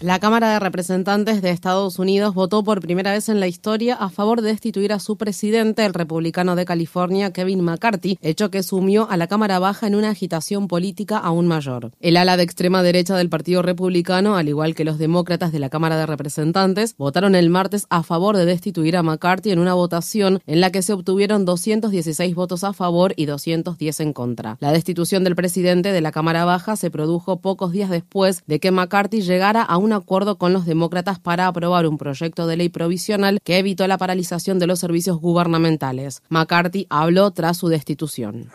La Cámara de Representantes de Estados Unidos votó por primera vez en la historia a favor de destituir a su presidente, el republicano de California, Kevin McCarthy, hecho que sumió a la Cámara Baja en una agitación política aún mayor. El ala de extrema derecha del Partido Republicano, al igual que los demócratas de la Cámara de Representantes, votaron el martes a favor de destituir a McCarthy en una votación en la que se obtuvieron 216 votos a favor y 210 en contra. La destitución del presidente de la Cámara Baja se produjo pocos días después de que McCarthy llegara a un un acuerdo con los demócratas para aprobar un proyecto de ley provisional que evitó la paralización de los servicios gubernamentales. McCarthy habló tras su destitución.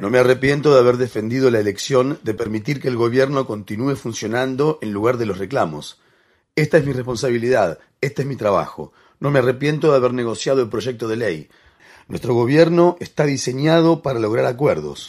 No me arrepiento de haber defendido la elección de permitir que el gobierno continúe funcionando en lugar de los reclamos. Esta es mi responsabilidad, este es mi trabajo. No me arrepiento de haber negociado el proyecto de ley. Nuestro gobierno está diseñado para lograr acuerdos.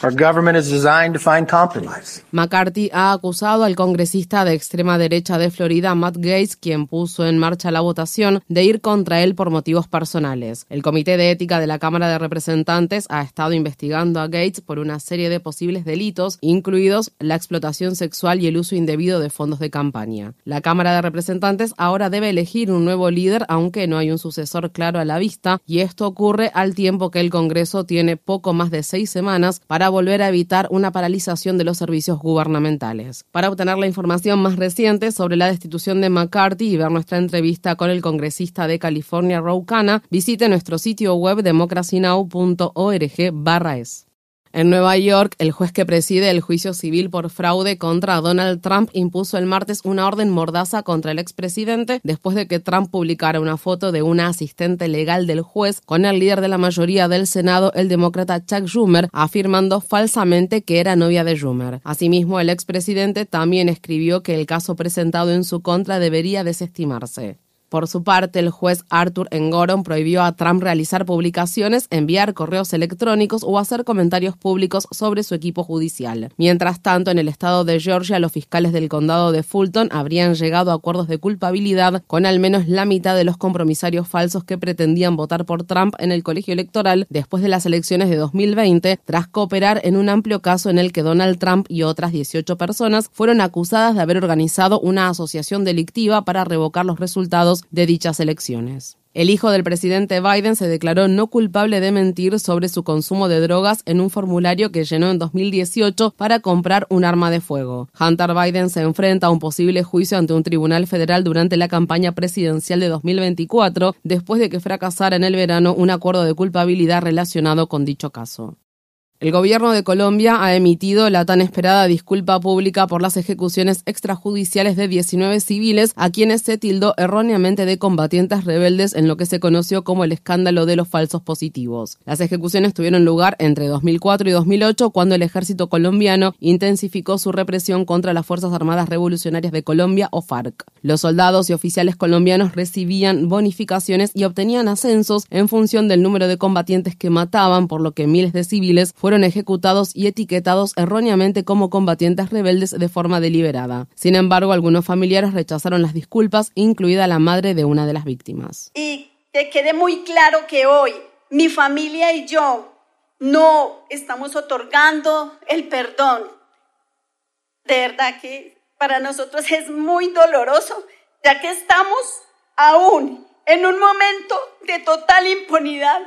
McCarthy ha acusado al congresista de extrema derecha de Florida, Matt Gates, quien puso en marcha la votación, de ir contra él por motivos personales. El Comité de Ética de la Cámara de Representantes ha estado investigando a Gates por una serie de posibles delitos, incluidos la explotación sexual y el uso indebido de fondos de campaña. La Cámara de Representantes ahora debe elegir un nuevo líder, aunque no hay un sucesor claro a la vista, y esto ocurre al tiempo tiempo que el Congreso tiene poco más de seis semanas para volver a evitar una paralización de los servicios gubernamentales. Para obtener la información más reciente sobre la destitución de McCarthy y ver nuestra entrevista con el congresista de California, Ro visite nuestro sitio web democracynow.org/es. En Nueva York, el juez que preside el juicio civil por fraude contra Donald Trump impuso el martes una orden mordaza contra el expresidente después de que Trump publicara una foto de una asistente legal del juez con el líder de la mayoría del Senado, el demócrata Chuck Schumer, afirmando falsamente que era novia de Schumer. Asimismo, el expresidente también escribió que el caso presentado en su contra debería desestimarse. Por su parte, el juez Arthur Engoron prohibió a Trump realizar publicaciones, enviar correos electrónicos o hacer comentarios públicos sobre su equipo judicial. Mientras tanto, en el estado de Georgia, los fiscales del condado de Fulton habrían llegado a acuerdos de culpabilidad con al menos la mitad de los compromisarios falsos que pretendían votar por Trump en el colegio electoral después de las elecciones de 2020, tras cooperar en un amplio caso en el que Donald Trump y otras 18 personas fueron acusadas de haber organizado una asociación delictiva para revocar los resultados de dichas elecciones. El hijo del presidente Biden se declaró no culpable de mentir sobre su consumo de drogas en un formulario que llenó en 2018 para comprar un arma de fuego. Hunter Biden se enfrenta a un posible juicio ante un tribunal federal durante la campaña presidencial de 2024, después de que fracasara en el verano un acuerdo de culpabilidad relacionado con dicho caso. El gobierno de Colombia ha emitido la tan esperada disculpa pública por las ejecuciones extrajudiciales de 19 civiles a quienes se tildó erróneamente de combatientes rebeldes en lo que se conoció como el escándalo de los falsos positivos. Las ejecuciones tuvieron lugar entre 2004 y 2008 cuando el ejército colombiano intensificó su represión contra las Fuerzas Armadas Revolucionarias de Colombia o FARC. Los soldados y oficiales colombianos recibían bonificaciones y obtenían ascensos en función del número de combatientes que mataban, por lo que miles de civiles fueron fueron ejecutados y etiquetados erróneamente como combatientes rebeldes de forma deliberada. Sin embargo, algunos familiares rechazaron las disculpas, incluida la madre de una de las víctimas. Y te quede muy claro que hoy mi familia y yo no estamos otorgando el perdón. De verdad que para nosotros es muy doloroso, ya que estamos aún en un momento de total impunidad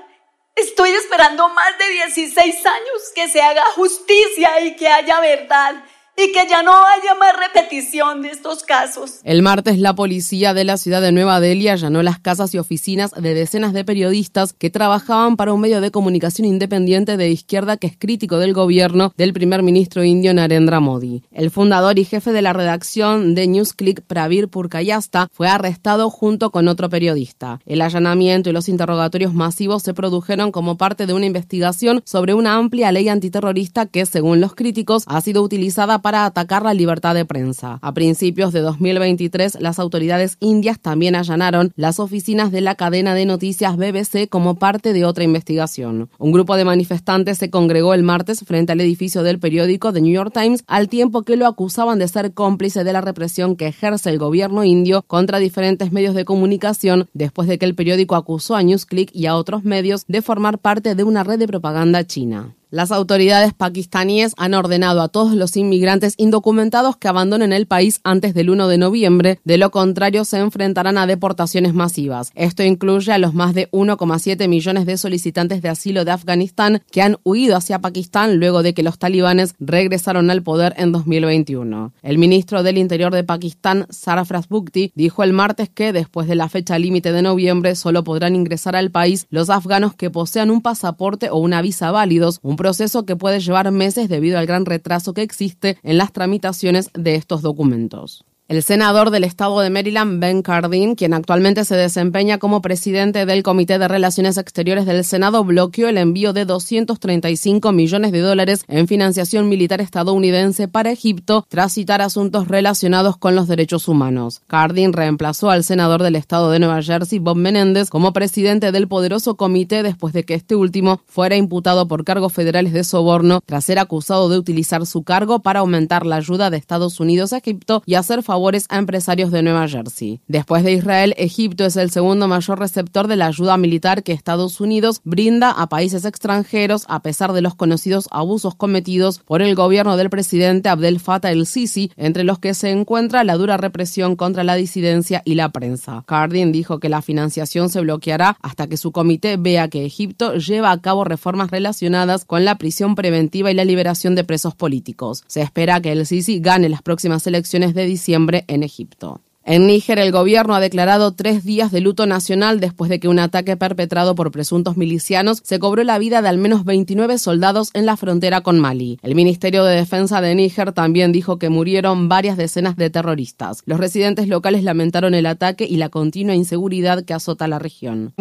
Estoy esperando más de 16 años que se haga justicia y que haya verdad y que ya no haya más repetición de estos casos. El martes la policía de la ciudad de Nueva Delhi allanó las casas y oficinas de decenas de periodistas que trabajaban para un medio de comunicación independiente de izquierda que es crítico del gobierno del primer ministro indio Narendra Modi. El fundador y jefe de la redacción de NewsClick, Pravir Purkayasta, fue arrestado junto con otro periodista. El allanamiento y los interrogatorios masivos se produjeron como parte de una investigación sobre una amplia ley antiterrorista que, según los críticos, ha sido utilizada para atacar la libertad de prensa. A principios de 2023, las autoridades indias también allanaron las oficinas de la cadena de noticias BBC como parte de otra investigación. Un grupo de manifestantes se congregó el martes frente al edificio del periódico The New York Times al tiempo que lo acusaban de ser cómplice de la represión que ejerce el gobierno indio contra diferentes medios de comunicación después de que el periódico acusó a NewsClick y a otros medios de formar parte de una red de propaganda china. Las autoridades pakistaníes han ordenado a todos los inmigrantes indocumentados que abandonen el país antes del 1 de noviembre, de lo contrario se enfrentarán a deportaciones masivas. Esto incluye a los más de 1,7 millones de solicitantes de asilo de Afganistán que han huido hacia Pakistán luego de que los talibanes regresaron al poder en 2021. El ministro del Interior de Pakistán, Sarfraz Bukti, dijo el martes que después de la fecha límite de noviembre solo podrán ingresar al país los afganos que posean un pasaporte o una visa válidos, un proceso que puede llevar meses debido al gran retraso que existe en las tramitaciones de estos documentos. El senador del estado de Maryland, Ben Cardin, quien actualmente se desempeña como presidente del Comité de Relaciones Exteriores del Senado, bloqueó el envío de 235 millones de dólares en financiación militar estadounidense para Egipto tras citar asuntos relacionados con los derechos humanos. Cardin reemplazó al senador del estado de Nueva Jersey, Bob Menéndez, como presidente del poderoso comité después de que este último fuera imputado por cargos federales de soborno tras ser acusado de utilizar su cargo para aumentar la ayuda de Estados Unidos a Egipto y hacer favor a empresarios de Nueva Jersey. Después de Israel, Egipto es el segundo mayor receptor de la ayuda militar que Estados Unidos brinda a países extranjeros a pesar de los conocidos abusos cometidos por el gobierno del presidente Abdel Fattah el-Sisi, entre los que se encuentra la dura represión contra la disidencia y la prensa. Cardin dijo que la financiación se bloqueará hasta que su comité vea que Egipto lleva a cabo reformas relacionadas con la prisión preventiva y la liberación de presos políticos. Se espera que el Sisi gane las próximas elecciones de diciembre en Egipto. En Níger, el gobierno ha declarado tres días de luto nacional después de que un ataque perpetrado por presuntos milicianos se cobró la vida de al menos 29 soldados en la frontera con Mali. El Ministerio de Defensa de Níger también dijo que murieron varias decenas de terroristas. Los residentes locales lamentaron el ataque y la continua inseguridad que azota la región.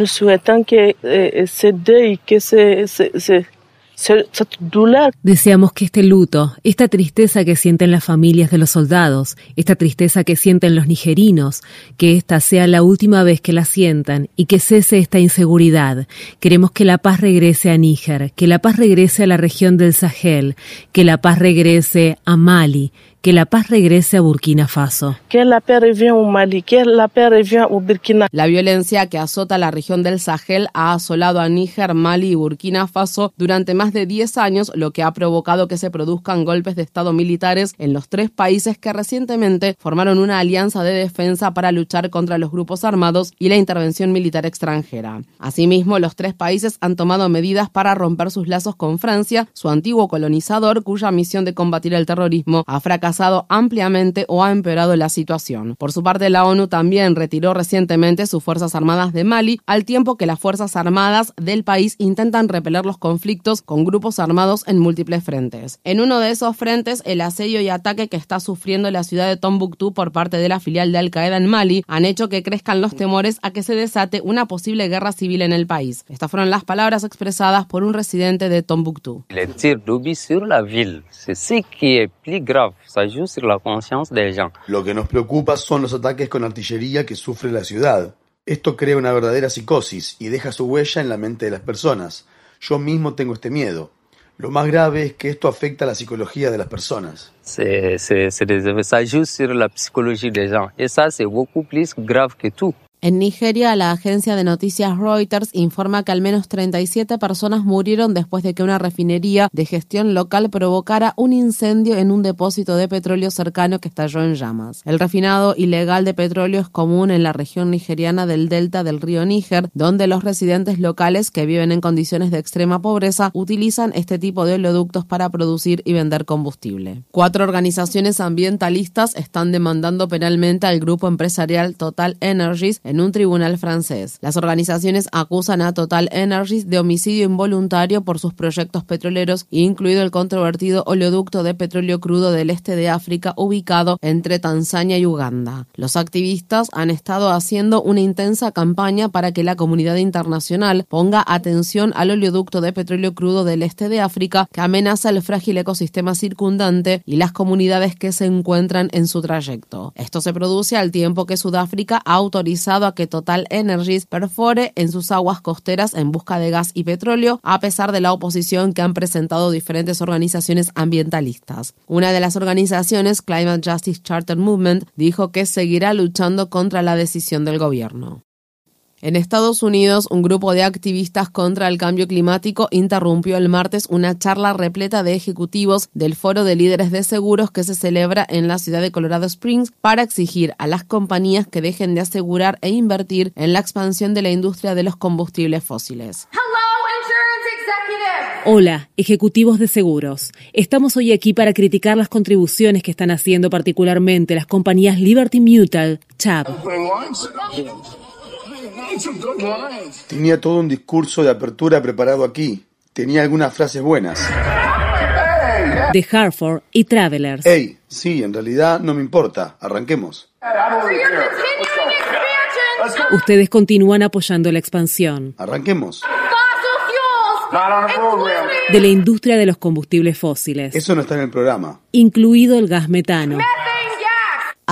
que eh, que se Deseamos que este luto, esta tristeza que sienten las familias de los soldados, esta tristeza que sienten los nigerinos, que esta sea la última vez que la sientan y que cese esta inseguridad. Queremos que la paz regrese a Níger, que la paz regrese a la región del Sahel, que la paz regrese a Mali, que la paz regrese a Burkina Faso. Que la paz revienne Mali, que la paz revienne Burkina. La violencia que azota la región del Sahel ha asolado a Níger, Mali y Burkina Faso durante más de 10 años, lo que ha provocado que se produzcan golpes de Estado militares en los tres países que recientemente formaron una alianza de defensa para luchar contra los grupos armados y la intervención militar extranjera. Asimismo, los tres países han tomado medidas para romper sus lazos con Francia, su antiguo colonizador, cuya misión de combatir el terrorismo ha fracasado ampliamente o ha empeorado la situación. Por su parte, la ONU también retiró recientemente sus Fuerzas Armadas de Mali, al tiempo que las Fuerzas Armadas del país intentan repeler los conflictos con grupos armados en múltiples frentes. En uno de esos frentes, el asedio y ataque que está sufriendo la ciudad de Tombuctú por parte de la filial de Al-Qaeda en Mali han hecho que crezcan los temores a que se desate una posible guerra civil en el país. Estas fueron las palabras expresadas por un residente de Tombuctú. la ville, c'est qui plus grave la Lo que nos preocupa son los ataques con artillería que sufre la ciudad. Esto crea una verdadera psicosis y deja su huella en la mente de las personas. Yo mismo tengo este miedo. Lo más grave es que esto afecta a la psicología de las personas. Ça joue sur la psychologie des gens. Et ça, c'est beaucoup plus grave que tout. En Nigeria, la agencia de noticias Reuters informa que al menos 37 personas murieron después de que una refinería de gestión local provocara un incendio en un depósito de petróleo cercano que estalló en llamas. El refinado ilegal de petróleo es común en la región nigeriana del delta del río Níger, donde los residentes locales que viven en condiciones de extrema pobreza utilizan este tipo de oleoductos para producir y vender combustible. Cuatro organizaciones ambientalistas están demandando penalmente al grupo empresarial Total Energies en un tribunal francés. Las organizaciones acusan a Total Energies de homicidio involuntario por sus proyectos petroleros, incluido el controvertido oleoducto de petróleo crudo del este de África ubicado entre Tanzania y Uganda. Los activistas han estado haciendo una intensa campaña para que la comunidad internacional ponga atención al oleoducto de petróleo crudo del este de África que amenaza el frágil ecosistema circundante y las comunidades que se encuentran en su trayecto. Esto se produce al tiempo que Sudáfrica ha autorizado a que Total Energies perfore en sus aguas costeras en busca de gas y petróleo, a pesar de la oposición que han presentado diferentes organizaciones ambientalistas. Una de las organizaciones, Climate Justice Charter Movement, dijo que seguirá luchando contra la decisión del gobierno. En Estados Unidos, un grupo de activistas contra el cambio climático interrumpió el martes una charla repleta de ejecutivos del Foro de Líderes de Seguros que se celebra en la ciudad de Colorado Springs para exigir a las compañías que dejen de asegurar e invertir en la expansión de la industria de los combustibles fósiles. Hola, ejecutivos de seguros. Estamos hoy aquí para criticar las contribuciones que están haciendo particularmente las compañías Liberty Mutual, Chubb. Tenía todo un discurso de apertura preparado aquí. Tenía algunas frases buenas. De Hartford y Travelers. Hey, sí, en realidad no me importa. Arranquemos. Ustedes continúan apoyando la expansión. Arranquemos. De la industria de los combustibles fósiles. Eso no está en el programa. Incluido el gas metano.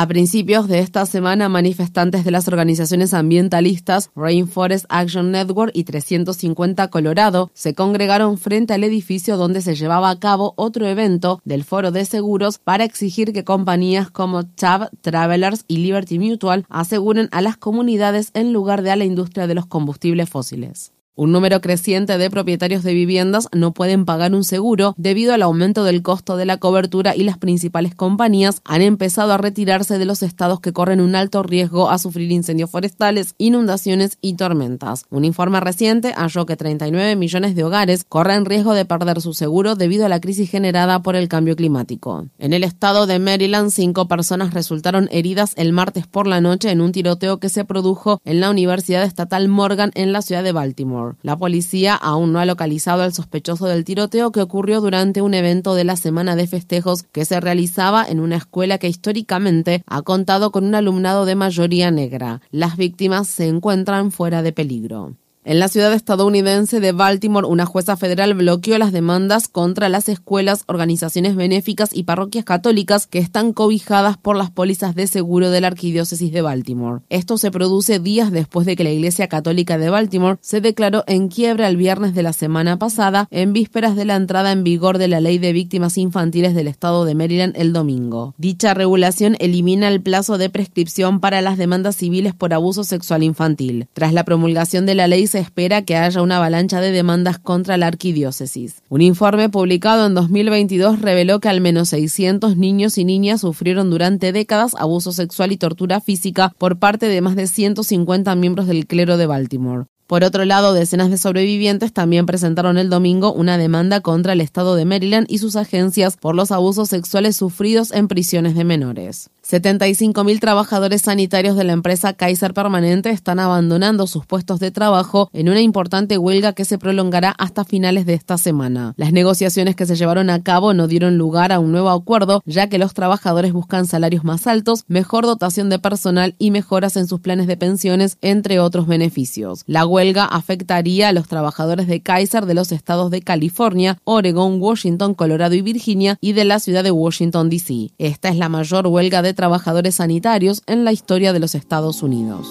A principios de esta semana, manifestantes de las organizaciones ambientalistas Rainforest Action Network y 350 Colorado se congregaron frente al edificio donde se llevaba a cabo otro evento del Foro de Seguros para exigir que compañías como Chubb, Travelers y Liberty Mutual aseguren a las comunidades en lugar de a la industria de los combustibles fósiles. Un número creciente de propietarios de viviendas no pueden pagar un seguro debido al aumento del costo de la cobertura y las principales compañías han empezado a retirarse de los estados que corren un alto riesgo a sufrir incendios forestales, inundaciones y tormentas. Un informe reciente halló que 39 millones de hogares corren riesgo de perder su seguro debido a la crisis generada por el cambio climático. En el estado de Maryland, cinco personas resultaron heridas el martes por la noche en un tiroteo que se produjo en la Universidad Estatal Morgan en la ciudad de Baltimore. La policía aún no ha localizado al sospechoso del tiroteo que ocurrió durante un evento de la semana de festejos que se realizaba en una escuela que históricamente ha contado con un alumnado de mayoría negra. Las víctimas se encuentran fuera de peligro. En la ciudad estadounidense de Baltimore, una jueza federal bloqueó las demandas contra las escuelas, organizaciones benéficas y parroquias católicas que están cobijadas por las pólizas de seguro de la Arquidiócesis de Baltimore. Esto se produce días después de que la Iglesia Católica de Baltimore se declaró en quiebra el viernes de la semana pasada, en vísperas de la entrada en vigor de la Ley de Víctimas Infantiles del Estado de Maryland el domingo. Dicha regulación elimina el plazo de prescripción para las demandas civiles por abuso sexual infantil. Tras la promulgación de la ley, se espera que haya una avalancha de demandas contra la arquidiócesis. Un informe publicado en 2022 reveló que al menos 600 niños y niñas sufrieron durante décadas abuso sexual y tortura física por parte de más de 150 miembros del clero de Baltimore. Por otro lado, decenas de sobrevivientes también presentaron el domingo una demanda contra el Estado de Maryland y sus agencias por los abusos sexuales sufridos en prisiones de menores. 75.000 trabajadores sanitarios de la empresa Kaiser Permanente están abandonando sus puestos de trabajo en una importante huelga que se prolongará hasta finales de esta semana. Las negociaciones que se llevaron a cabo no dieron lugar a un nuevo acuerdo, ya que los trabajadores buscan salarios más altos, mejor dotación de personal y mejoras en sus planes de pensiones, entre otros beneficios. La huelga afectaría a los trabajadores de Kaiser de los estados de California, Oregon, Washington, Colorado y Virginia y de la ciudad de Washington, D.C. Esta es la mayor huelga de trabajadores sanitarios en la historia de los Estados Unidos.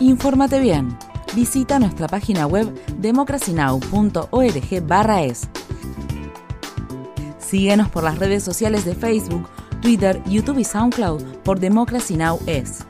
Infórmate bien. Visita nuestra página web democracynow.org/es. Síguenos por las redes sociales de Facebook Twitter, YouTube y SoundCloud por Democracy Now! es.